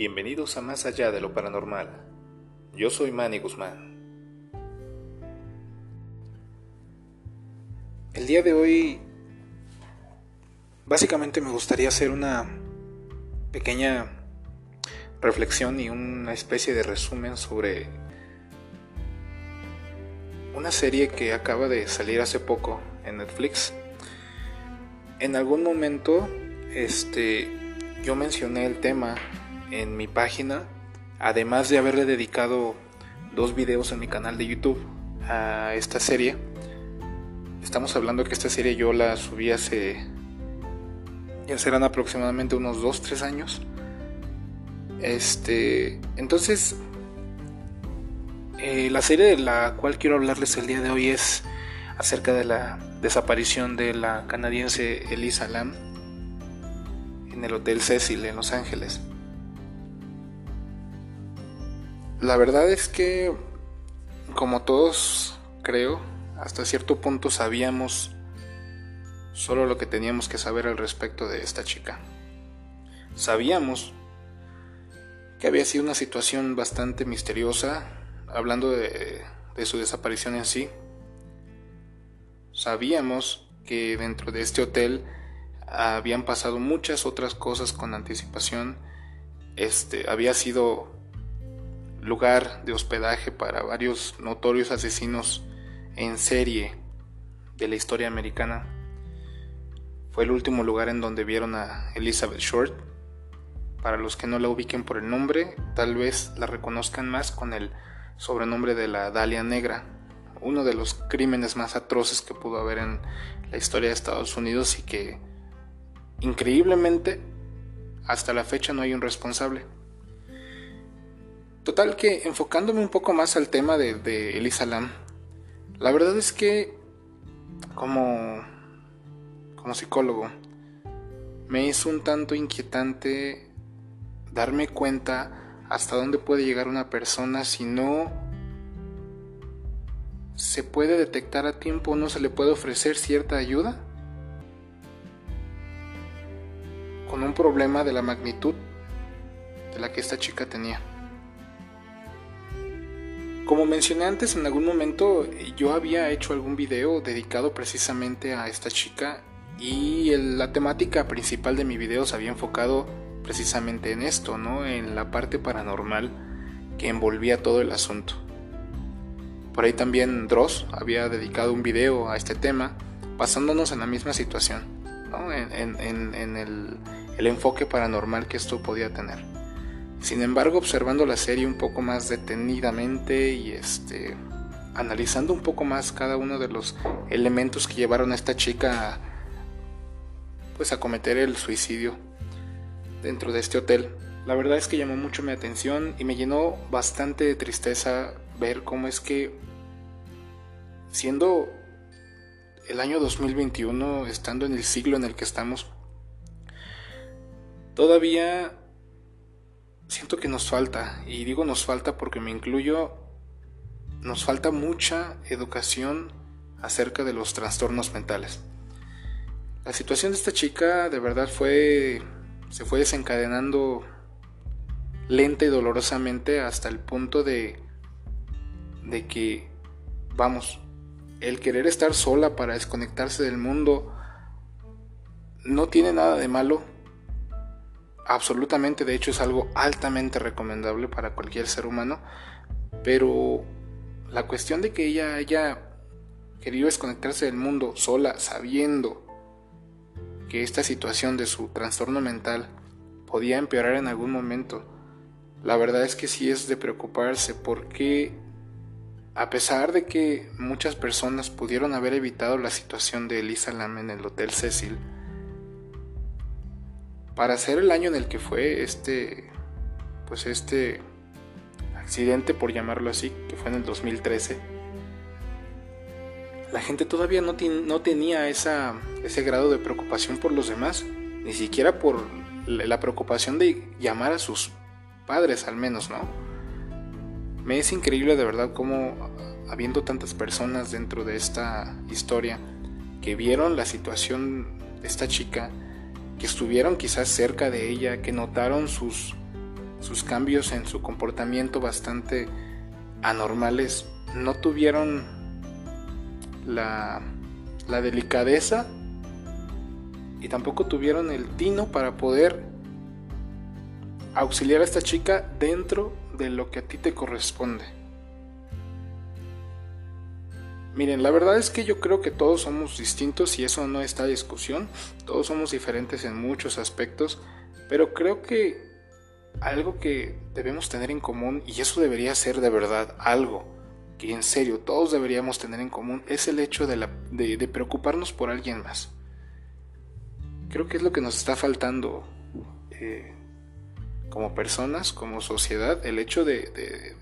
Bienvenidos a Más Allá de lo Paranormal. Yo soy Manny Guzmán. El día de hoy básicamente me gustaría hacer una pequeña reflexión y una especie de resumen sobre una serie que acaba de salir hace poco en Netflix. En algún momento este yo mencioné el tema en mi página, además de haberle dedicado dos videos en mi canal de YouTube a esta serie. Estamos hablando que esta serie yo la subí hace ya serán aproximadamente unos 2-3 años. Este, entonces eh, la serie de la cual quiero hablarles el día de hoy es acerca de la desaparición de la canadiense Elisa Lam en el Hotel Cecil en Los Ángeles. La verdad es que, como todos creo, hasta cierto punto sabíamos solo lo que teníamos que saber al respecto de esta chica. Sabíamos que había sido una situación bastante misteriosa, hablando de, de su desaparición en sí. Sabíamos que dentro de este hotel habían pasado muchas otras cosas con anticipación. Este había sido lugar de hospedaje para varios notorios asesinos en serie de la historia americana. Fue el último lugar en donde vieron a Elizabeth Short. Para los que no la ubiquen por el nombre, tal vez la reconozcan más con el sobrenombre de la Dalia Negra, uno de los crímenes más atroces que pudo haber en la historia de Estados Unidos y que increíblemente hasta la fecha no hay un responsable. Total que enfocándome un poco más al tema de, Elisa Lam, la verdad es que como, como psicólogo me es un tanto inquietante darme cuenta hasta dónde puede llegar una persona si no se puede detectar a tiempo, no se le puede ofrecer cierta ayuda con un problema de la magnitud de la que esta chica tenía. Como mencioné antes, en algún momento yo había hecho algún video dedicado precisamente a esta chica y la temática principal de mi video se había enfocado precisamente en esto, ¿no? En la parte paranormal que envolvía todo el asunto. Por ahí también Dross había dedicado un video a este tema, basándonos en la misma situación, ¿no? en, el enfoque paranormal que esto podía tener. Sin embargo, observando la serie un poco más detenidamente y este analizando un poco más cada uno de los elementos que llevaron a esta chica a, pues a cometer el suicidio dentro de este hotel. La verdad es que llamó mucho mi atención y me llenó bastante de tristeza ver cómo es que siendo el año 2021, estando en el siglo en el que estamos, todavía siento que nos falta, y digo nos falta porque me incluyo, nos falta mucha educación acerca de los trastornos mentales. La situación de esta chica de verdad fue se fue desencadenando lenta y dolorosamente hasta el punto de de que vamos, el querer estar sola para desconectarse del mundo no tiene nada de malo absolutamente, de hecho es algo altamente recomendable para cualquier ser humano, pero la cuestión de que ella haya querido desconectarse del mundo sola, sabiendo que esta situación de su trastorno mental podía empeorar en algún momento, la verdad es que sí es de preocuparse porque a pesar de que muchas personas pudieron haber evitado la situación de Elisa Lam en el Hotel Cecil, para ser el año en el que fue este, pues este accidente, por llamarlo así, que fue en el 2013, la gente todavía no, tenía ese grado de preocupación por los demás, ni siquiera por la preocupación de llamar a sus padres al menos, ¿no? Me es increíble de verdad cómo habiendo tantas personas dentro de esta historia que vieron la situación de esta chica, que estuvieron quizás cerca de ella, que notaron sus sus cambios en su comportamiento bastante anormales no tuvieron la, la delicadeza y tampoco tuvieron el tino para poder auxiliar a esta chica dentro de lo que a ti te corresponde. Miren, la verdad es que yo creo que todos somos distintos y eso no está a discusión. Todos somos diferentes en muchos aspectos, pero creo que algo que debemos tener en común, y eso debería ser de verdad algo que en serio todos deberíamos tener en común, es el hecho de, de preocuparnos por alguien más. Creo que es lo que nos está faltando eh, como personas, como sociedad, el hecho de,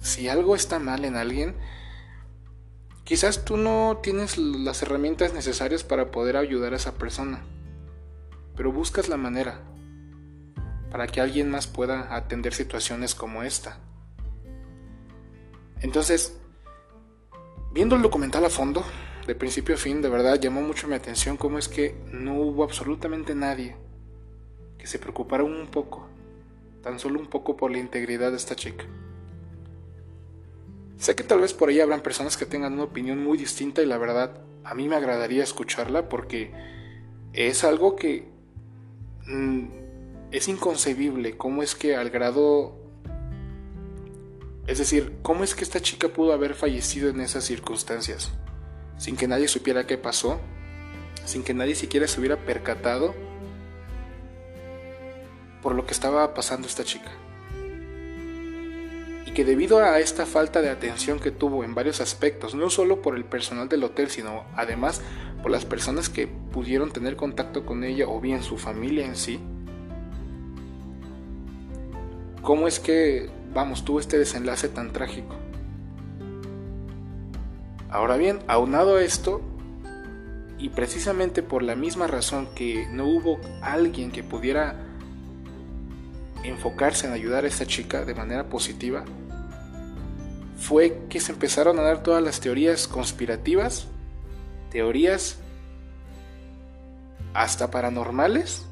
si algo está mal en alguien, quizás tú no tienes las herramientas necesarias para poder ayudar a esa persona, pero buscas la manera para que alguien más pueda atender situaciones como esta. Entonces, viendo el documental a fondo, de principio a fin, de verdad llamó mucho mi atención cómo es que no hubo absolutamente nadie que se preocupara un poco, tan solo un poco por la integridad de esta chica. Sé que tal vez por ahí habrán personas que tengan una opinión muy distinta y la verdad a mí me agradaría escucharla porque es algo que mm, es inconcebible cómo es que al grado es decir, cómo es que esta chica pudo haber fallecido en esas circunstancias sin que nadie supiera qué pasó, sin que nadie siquiera se hubiera percatado por lo que estaba pasando esta chica. Que debido a esta falta de atención que tuvo en varios aspectos, no solo por el personal del hotel, sino además por las personas que pudieron tener contacto con ella o bien su familia en sí, ¿cómo es que, vamos, tuvo este desenlace tan trágico? Ahora bien, aunado a esto, y precisamente por la misma razón que no hubo alguien que pudiera enfocarse en ayudar a esta chica de manera positiva, fue que se empezaron a dar todas las teorías conspirativas, teorías hasta paranormales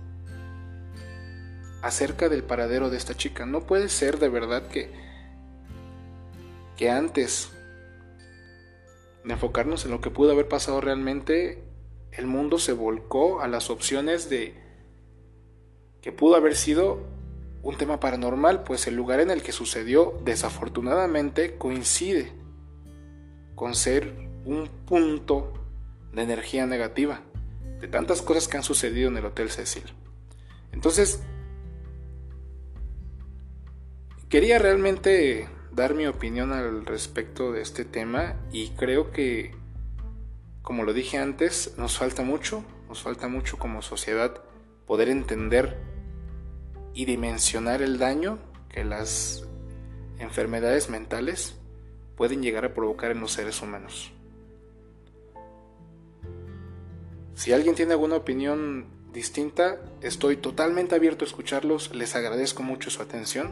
acerca del paradero de esta chica. No puede ser de verdad que que antes de enfocarnos en lo que pudo haber pasado realmente, el mundo se volcó a las opciones de que pudo haber sido un tema paranormal, pues el lugar en el que sucedió desafortunadamente coincide con ser un punto de energía negativa, de tantas cosas que han sucedido en el Hotel Cecil. Entonces, quería realmente dar mi opinión al respecto de este tema y creo que, como lo dije antes, nos falta mucho, nos falta mucho como sociedad poder entender y dimensionar el daño que las enfermedades mentales pueden llegar a provocar en los seres humanos. Si alguien tiene alguna opinión distinta, estoy totalmente abierto a escucharlos, les agradezco mucho su atención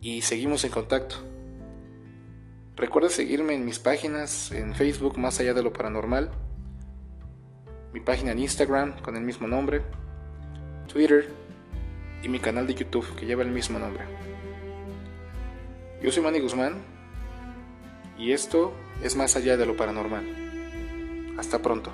y seguimos en contacto. Recuerda seguirme en mis páginas en Facebook Más allá de lo paranormal, mi página en Instagram con el mismo nombre, Twitter y mi canal de YouTube que lleva el mismo nombre. Yo soy Manny Guzmán y esto es Más allá de lo paranormal. Hasta pronto.